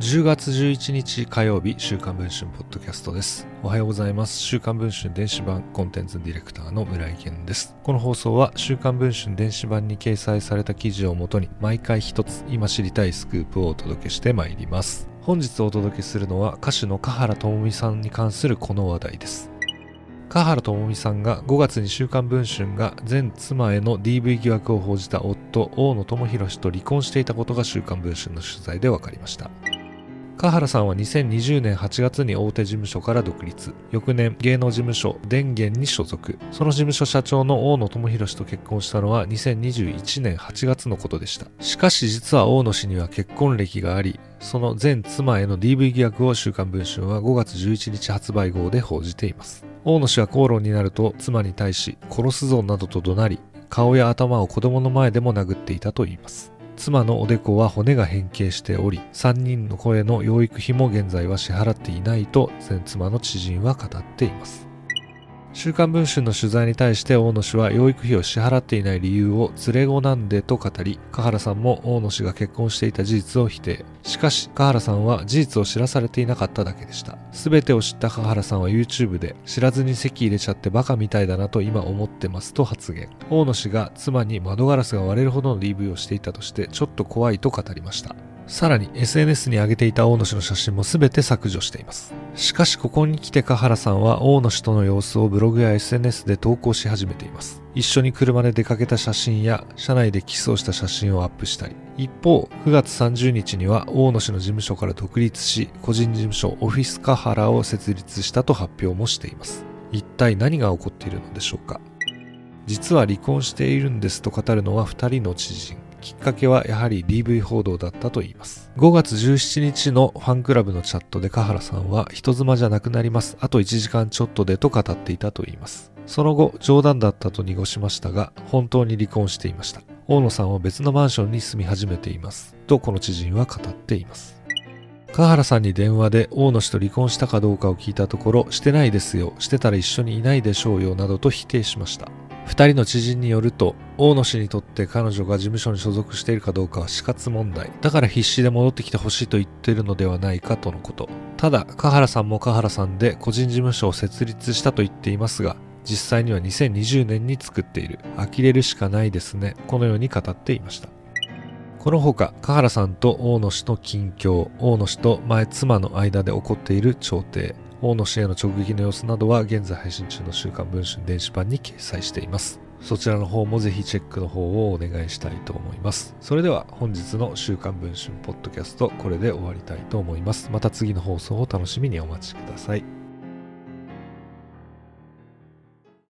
10月11日火曜日週刊文春ポッドキャストです。おはようございます。週刊文春電子版コンテンツディレクターの村井健です。この放送は週刊文春電子版に掲載された記事をもとに毎回一つ今知りたいスクープをお届けしてまいります。本日お届けするのは歌手の香原朋美さんに関するこの話題です。香原朋美さんが5月に週刊文春が前妻への DV 疑惑を報じた夫大野智弘氏と離婚していたことが週刊文春の取材で分かりました。香原さんは2020年8月に大手事務所から独立。翌年芸能事務所電源に所属。その事務所社長の大野智弘氏と結婚したのは2021年8月のことでした。しかし実は大野氏には結婚歴がありその前妻への DV 疑惑を週刊文春は5月11日発売号で報じています。大野氏は口論になると妻に対し殺すぞなどと怒鳴り顔や頭を子供の前でも殴っていたといいます。妻のおでこは骨が変形しており3人の子への養育費も現在は支払っていないと前妻の知人は語っています。週刊文春の取材に対して大野氏は養育費を支払っていない理由を連れ子なんでと語り、香原さんも大野氏が結婚していた事実を否定。しかし、香原さんは事実を知らされていなかっただけでした。すべてを知った香原さんは YouTube で、知らずに席入れちゃってバカみたいだなと今思ってますと発言。大野氏が妻に窓ガラスが割れるほどの DV をしていたとして、ちょっと怖いと語りました。さらに SNS に上げていた大野氏の写真も全て削除しています。しかしここに来て香原さんは大野氏との様子をブログや SNS で投稿し始めています。一緒に車で出かけた写真や車内でキスをした写真をアップしたり。一方、9月30日には大野氏の事務所から独立し、個人事務所オフィスカハラを設立したと発表もしています。一体何が起こっているのでしょうか実は離婚しているんですと語るのは2人の知人。きっかけはやはり DV 報道だったといいます。5月17日のファンクラブのチャットで香原さんは人妻じゃなくなります。あと1時間ちょっとでと語っていたといいます。その後、冗談だったと濁しましたが、本当に離婚していました。大野さんは別のマンションに住み始めています。とこの知人は語っています。香原さんに電話で大野氏と離婚したかどうかを聞いたところ、してないですよ、してたら一緒にいないでしょうよ、などと否定しました。二人の知人によると、大野氏にとって彼女が事務所に所属しているかどうかは死活問題。だから必死で戻ってきてほしいと言ってるのではないかとのこと。ただ、香原さんも香原さんで個人事務所を設立したと言っていますが、実際には2020年に作っている。呆れるしかないですね。このように語っていました。この他、香原さんと大野氏の近況、大野氏と前妻の間で起こっている調停、大野氏への直撃の様子などは現在配信中の週刊文春電子版に掲載しています。そちらの方もぜひチェックの方をお願いしたいと思います。それでは本日の週刊文春ポッドキャストこれで終わりたいと思います。また次の放送を楽しみにお待ちください。